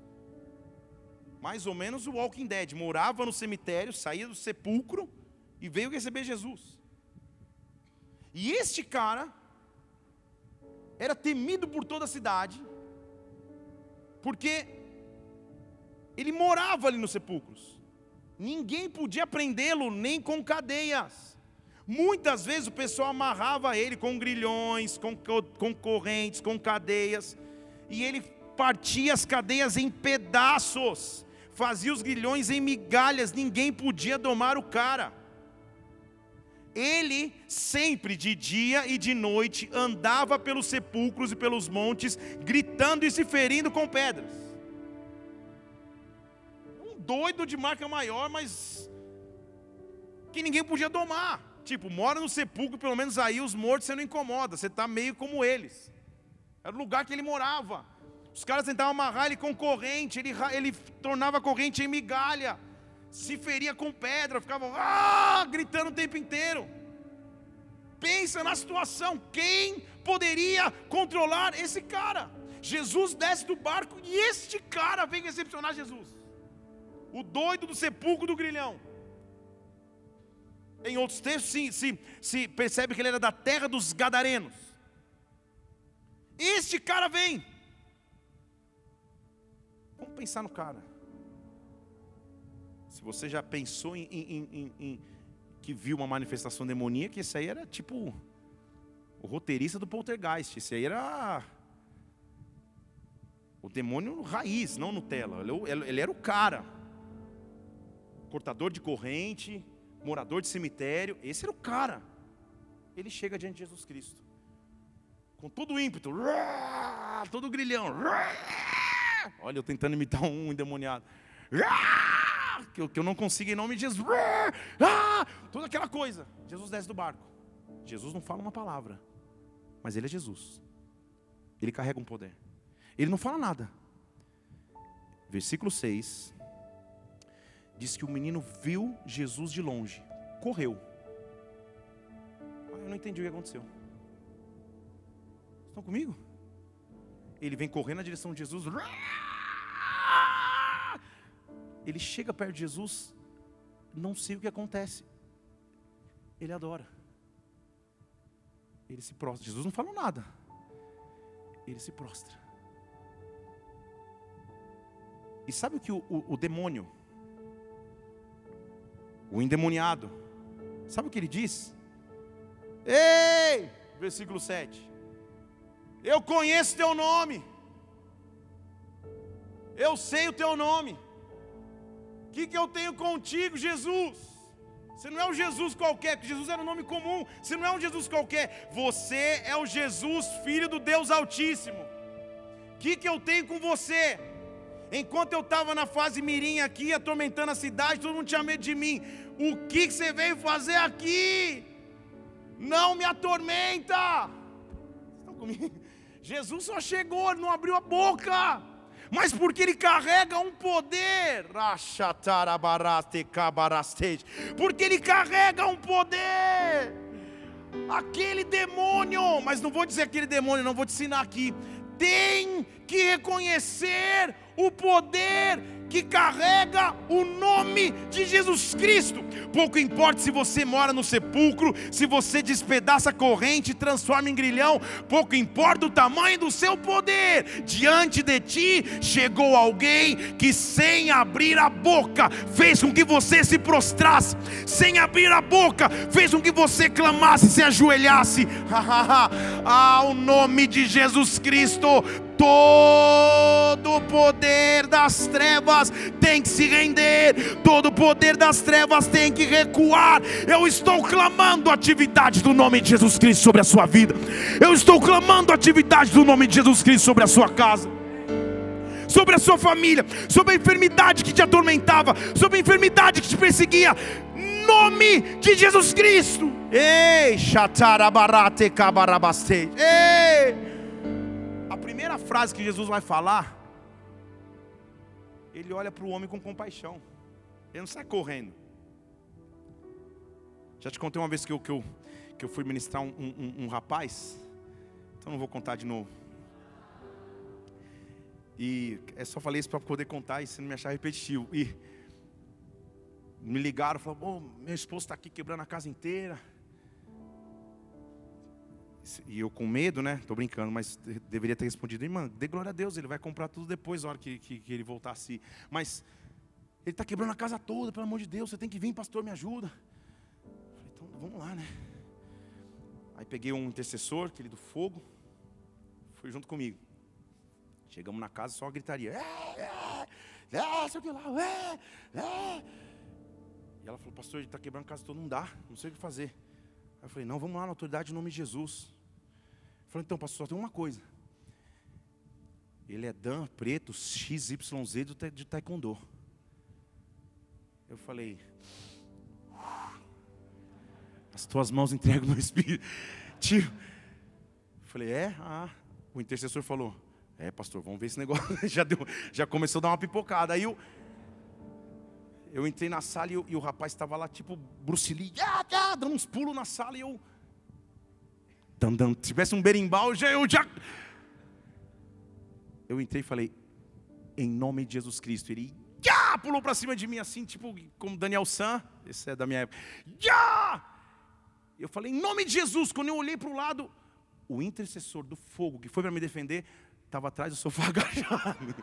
Mais ou menos o Walking Dead, morava no cemitério, saía do sepulcro e veio receber Jesus. E este cara era temido por toda a cidade, porque ele morava ali nos sepulcros. Ninguém podia prendê-lo nem com cadeias. Muitas vezes o pessoal amarrava ele com grilhões, com, com correntes, com cadeias, e ele partia as cadeias em pedaços, fazia os grilhões em migalhas, ninguém podia domar o cara. Ele sempre de dia e de noite andava pelos sepulcros e pelos montes, gritando e se ferindo com pedras. Doido de marca maior, mas que ninguém podia domar. Tipo, mora no sepulcro, pelo menos aí os mortos você não incomoda, você está meio como eles. Era o lugar que ele morava. Os caras tentavam amarrar ele com corrente, ele, ele tornava a corrente em migalha se feria com pedra, ficava ah, gritando o tempo inteiro. Pensa na situação, quem poderia controlar esse cara? Jesus desce do barco e este cara vem recepcionar Jesus. O doido do sepulcro do grilhão. Em outros textos, se, se, se percebe que ele era da terra dos Gadarenos. Este cara vem. Vamos pensar no cara. Se você já pensou em, em, em, em que viu uma manifestação demoníaca, esse aí era tipo o roteirista do poltergeist. Esse aí era o demônio raiz, não Nutella. Ele, ele era o cara. Cortador de corrente, morador de cemitério. Esse era o cara. Ele chega diante de Jesus Cristo. Com todo o ímpeto, todo o grilhão. Olha, eu tentando imitar um endemoniado. Que eu, que eu não consigo em nome de Jesus. Toda aquela coisa. Jesus desce do barco. Jesus não fala uma palavra. Mas ele é Jesus. Ele carrega um poder. Ele não fala nada. Versículo 6 diz que o menino viu Jesus de longe, correu. Eu não entendi o que aconteceu. Estão comigo? Ele vem correndo na direção de Jesus. Ele chega perto de Jesus, não sei o que acontece. Ele adora. Ele se prostra. Jesus não falou nada. Ele se prostra. E sabe o que o, o, o demônio, o endemoniado, sabe o que ele diz? Ei, versículo 7. Eu conheço teu nome. Eu sei o teu nome. O que, que eu tenho contigo, Jesus? Você não é um Jesus qualquer, porque Jesus era um nome comum. Você não é um Jesus qualquer. Você é o Jesus, filho do Deus Altíssimo. O que, que eu tenho com você? Enquanto eu estava na fase mirim aqui, atormentando a cidade, todo mundo tinha medo de mim. O que, você veio fazer aqui? Não me atormenta. Estão comigo? Jesus só chegou, não abriu a boca. Mas porque ele carrega um poder. Porque ele carrega um poder. Aquele demônio, mas não vou dizer aquele demônio, não vou te ensinar aqui. Tem que reconhecer o poder que carrega o nome de Jesus Cristo. Pouco importa se você mora no sepulcro, se você despedaça a corrente transforma em grilhão, pouco importa o tamanho do seu poder. Diante de ti chegou alguém que, sem abrir a boca, fez com que você se prostrasse, sem abrir a boca, fez com que você clamasse, se ajoelhasse. Ao nome de Jesus Cristo, todo o poder das trevas tem que se render, todo o poder das trevas tem que recuar. Eu estou clamando a atividade do nome de Jesus Cristo sobre a sua vida, eu estou clamando a atividade do nome de Jesus Cristo sobre a sua casa. Sobre a sua família, sobre a enfermidade que te atormentava, sobre a enfermidade que te perseguia, nome de Jesus Cristo. Ei, chatarabarate. Ei primeira frase que Jesus vai falar, ele olha para o homem com compaixão. Ele não sai correndo. Já te contei uma vez que eu, que eu, que eu fui ministrar um, um, um rapaz, então não vou contar de novo. E é só falei isso para poder contar e você não me achar repetitivo. E me ligaram, falaram: oh, meu esposo está aqui quebrando a casa inteira. E eu com medo, né? Tô brincando, mas deveria ter respondido, irmã, dê glória a Deus, ele vai comprar tudo depois, na hora que, que, que ele voltasse. Mas ele está quebrando a casa toda, pelo amor de Deus, você tem que vir, pastor, me ajuda. Falei, então vamos lá, né? Aí peguei um intercessor, aquele do fogo, foi junto comigo. Chegamos na casa, só gritaria. É, é, é, sei o que lá, é, é. E ela falou, pastor, ele está quebrando a casa toda, não dá, não sei o que fazer. Eu falei, não, vamos lá na autoridade em nome de Jesus. Eu falei, então, pastor, só tem uma coisa. Ele é Dan Preto XYZ de Taekwondo. Eu falei, as tuas mãos entregam meu espírito. Tio. Eu falei, é? Ah. O intercessor falou, é, pastor, vamos ver esse negócio. já, deu, já começou a dar uma pipocada. Aí eu, eu entrei na sala e, eu, e o rapaz estava lá, tipo, Bruce Lee, ah, ah, dando uns pulos na sala e eu. Dan, dan, se tivesse um berimbau, já, eu já. Eu entrei e falei, em nome de Jesus Cristo. Ele já pulou para cima de mim assim, tipo como Daniel San, esse é da minha época. Já! Eu falei, em nome de Jesus. Quando eu olhei para o lado, o intercessor do fogo que foi para me defender estava atrás do sofá agachado.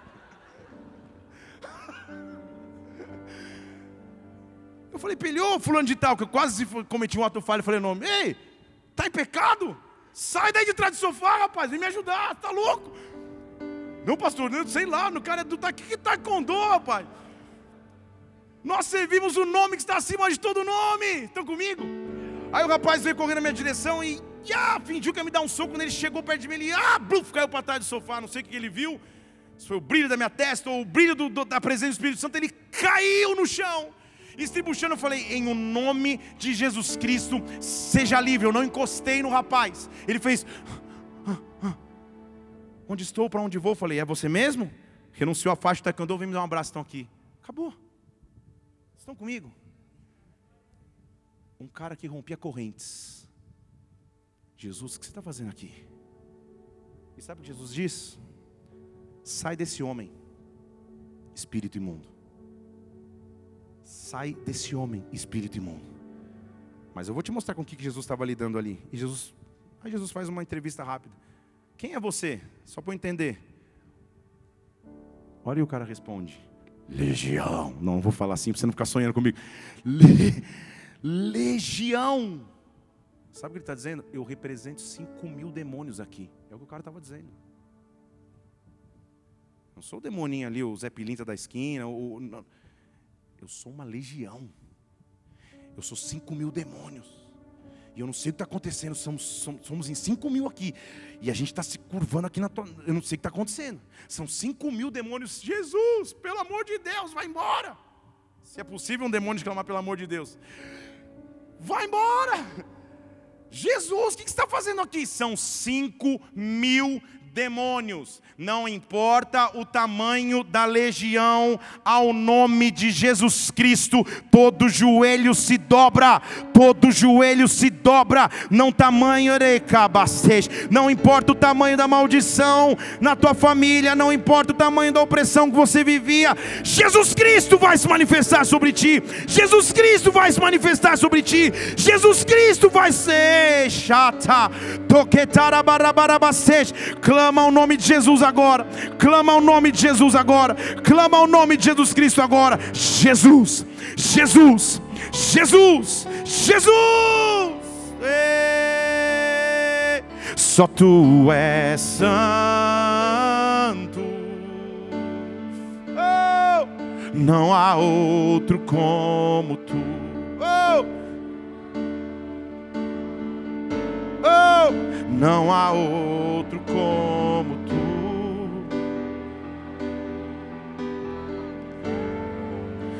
Eu falei, pelhou, fulano de tal, que eu quase cometi um ato falho. Eu falei, nome, ei, tá em pecado? Sai daí de trás do sofá, rapaz, vem me ajudar, tá louco? Não, pastor, não, sei lá, no cara do tá que tá com dor, rapaz. Nós servimos o nome que está acima de todo nome. Estão comigo? Aí o rapaz veio correndo na minha direção e ah, fingiu que ia me dar um soco. Quando ele chegou perto de mim, ele ah, bluf, caiu para trás do sofá. Não sei o que ele viu. Se foi o brilho da minha testa ou o brilho do, do, da presença do Espírito Santo. Ele caiu no chão. Estribuchando, eu falei, em o nome de Jesus Cristo, seja livre. Eu não encostei no rapaz. Ele fez. Onde estou, para onde vou? Eu falei, é você mesmo? Renunciou à faixa do taekwondo, vem me dar um abraço, estão aqui. Acabou. Estão comigo? Um cara que rompia correntes. Jesus, o que você está fazendo aqui? E sabe o que Jesus diz? Sai desse homem, espírito imundo. Sai desse homem, espírito imundo. Mas eu vou te mostrar com o que Jesus estava lidando ali. E Jesus, aí Jesus faz uma entrevista rápida. Quem é você? Só para eu entender. Olha e o cara responde: Legião. Não, vou falar assim para você não ficar sonhando comigo. Le... Legião. Sabe o que ele está dizendo? Eu represento 5 mil demônios aqui. É o que o cara estava dizendo. Não sou o demoninho ali, o Zé Pilinta da esquina. O... Eu sou uma legião. Eu sou 5 mil demônios. E eu não sei o que está acontecendo. Somos, somos, somos, em 5 mil aqui. E a gente está se curvando aqui na tua. Eu não sei o que está acontecendo. São 5 mil demônios. Jesus, pelo amor de Deus, vai embora. Se é possível um demônio clamar pelo amor de Deus. Vai embora. Jesus, o que, que você está fazendo aqui? São 5 mil demônios, não importa o tamanho da legião, ao nome de Jesus Cristo, todo joelho se dobra, todo joelho se dobra, não tamanho não importa o tamanho da maldição na tua família, não importa o tamanho da opressão que você vivia, Jesus Cristo vai se manifestar sobre ti, Jesus Cristo vai se manifestar sobre ti, Jesus Cristo vai ser chata, toquetara barabarabaseja, clama o nome de Jesus agora. Clama o nome de Jesus agora. Clama o nome de Jesus Cristo agora. Jesus, Jesus, Jesus, Jesus. Ei, só tu és santo. Oh, não há outro como Oh, não há outro como tu.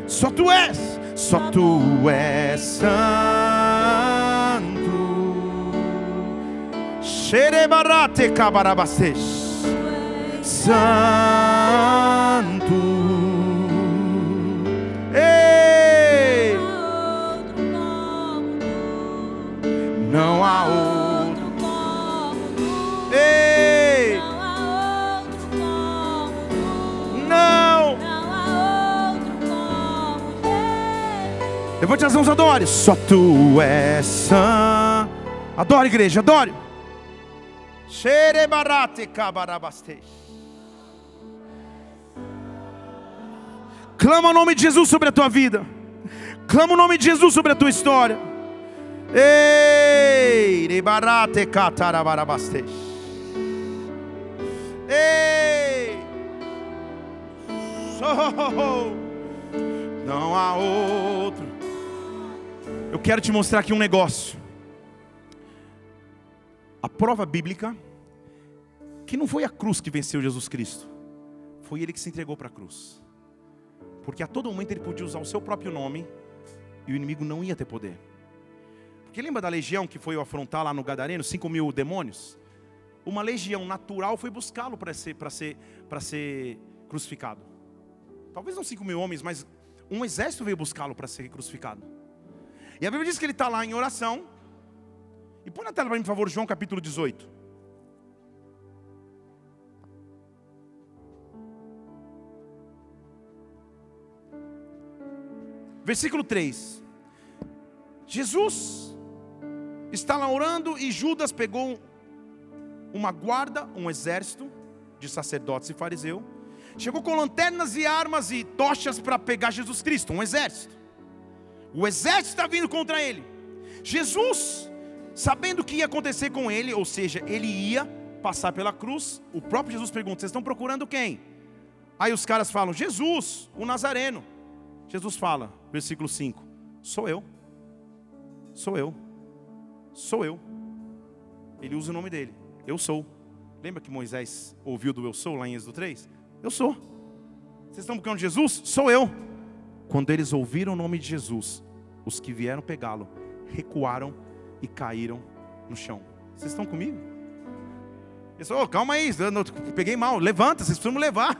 Só tu és, só tu és santo. Xerebarate cabarabastes. Santo. Ei! Não há outro. Levante as mãos, adore. Só tu és santo. Adore, igreja, adore. Xerebarate cabarabaste. Clama o nome de Jesus sobre a tua vida. Clama o nome de Jesus sobre a tua história. Ei, rebarate catarabarabaste. Ei. Oh, não há outro eu quero te mostrar aqui um negócio. A prova bíblica que não foi a cruz que venceu Jesus Cristo, foi ele que se entregou para a cruz. Porque a todo momento ele podia usar o seu próprio nome e o inimigo não ia ter poder. Porque lembra da legião que foi afrontar lá no Gadareno, 5 mil demônios? Uma legião natural foi buscá-lo para ser, ser, ser crucificado. Talvez não 5 mil homens, mas um exército veio buscá-lo para ser crucificado. E a Bíblia diz que ele está lá em oração. E põe na tela para mim, por favor, João capítulo 18. Versículo 3. Jesus está lá orando e Judas pegou uma guarda, um exército de sacerdotes e fariseus. Chegou com lanternas e armas e tochas para pegar Jesus Cristo, um exército. O exército está vindo contra ele. Jesus, sabendo o que ia acontecer com ele, ou seja, ele ia passar pela cruz, o próprio Jesus pergunta: Vocês estão procurando quem? Aí os caras falam: Jesus, o Nazareno. Jesus fala, versículo 5: Sou eu. Sou eu. Sou eu. Ele usa o nome dele. Eu sou. Lembra que Moisés ouviu do eu sou lá em Êxodo 3? Eu sou. Vocês estão buscando Jesus? Sou eu. Quando eles ouviram o nome de Jesus, os que vieram pegá-lo recuaram e caíram no chão. Vocês estão comigo? Ele falou, oh, calma aí, peguei mal, levanta, vocês precisam levar.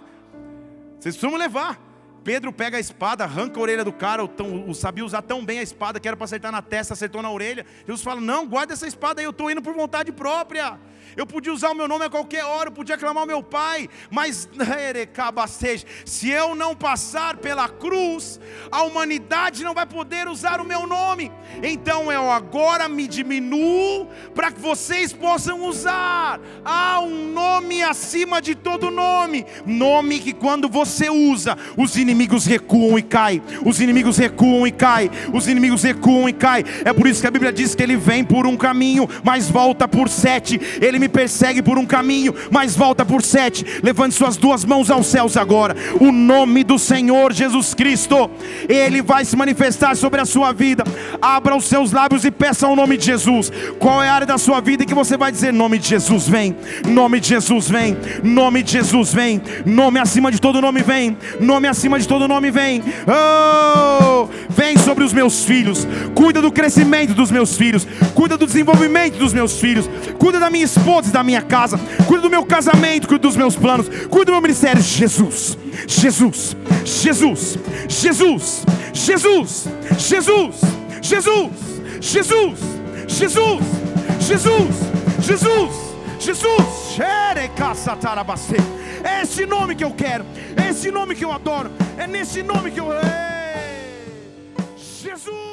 Vocês precisam levar. Pedro pega a espada, arranca a orelha do cara, o, tão, o sabia usar tão bem a espada que era para acertar na testa, acertou na orelha. Jesus fala: Não, guarda essa espada aí, eu estou indo por vontade própria. Eu podia usar o meu nome a qualquer hora, eu podia clamar o meu pai, mas se eu não passar pela cruz, a humanidade não vai poder usar o meu nome. Então eu agora me diminuo para que vocês possam usar. Há um nome acima de todo nome, nome que quando você usa, os inimigos recuam e caem. Os inimigos recuam e caem. Os inimigos recuam e caem. É por isso que a Bíblia diz que ele vem por um caminho, mas volta por sete. Ele me persegue por um caminho, mas volta por sete. Levante suas duas mãos aos céus agora. O nome do Senhor Jesus Cristo, Ele vai se manifestar sobre a sua vida. Abra os seus lábios e peça o nome de Jesus. Qual é a área da sua vida que você vai dizer: Nome de Jesus vem, nome de Jesus vem, nome de Jesus vem, nome acima de todo nome vem, nome acima de todo nome vem. Oh, vem sobre os meus filhos. Cuida do crescimento dos meus filhos. Cuida do desenvolvimento dos meus filhos. Cuida da minha esposa e da minha casa, cuida do meu casamento, cuida dos meus planos, cuida do meu ministério. Jesus, Jesus, Jesus, Jesus, Jesus, Jesus, Jesus, Jesus, Jesus, Jesus, Jesus, Jesus. É esse nome que eu quero, é esse nome que eu adoro, é nesse nome que eu. Ei, Jesus!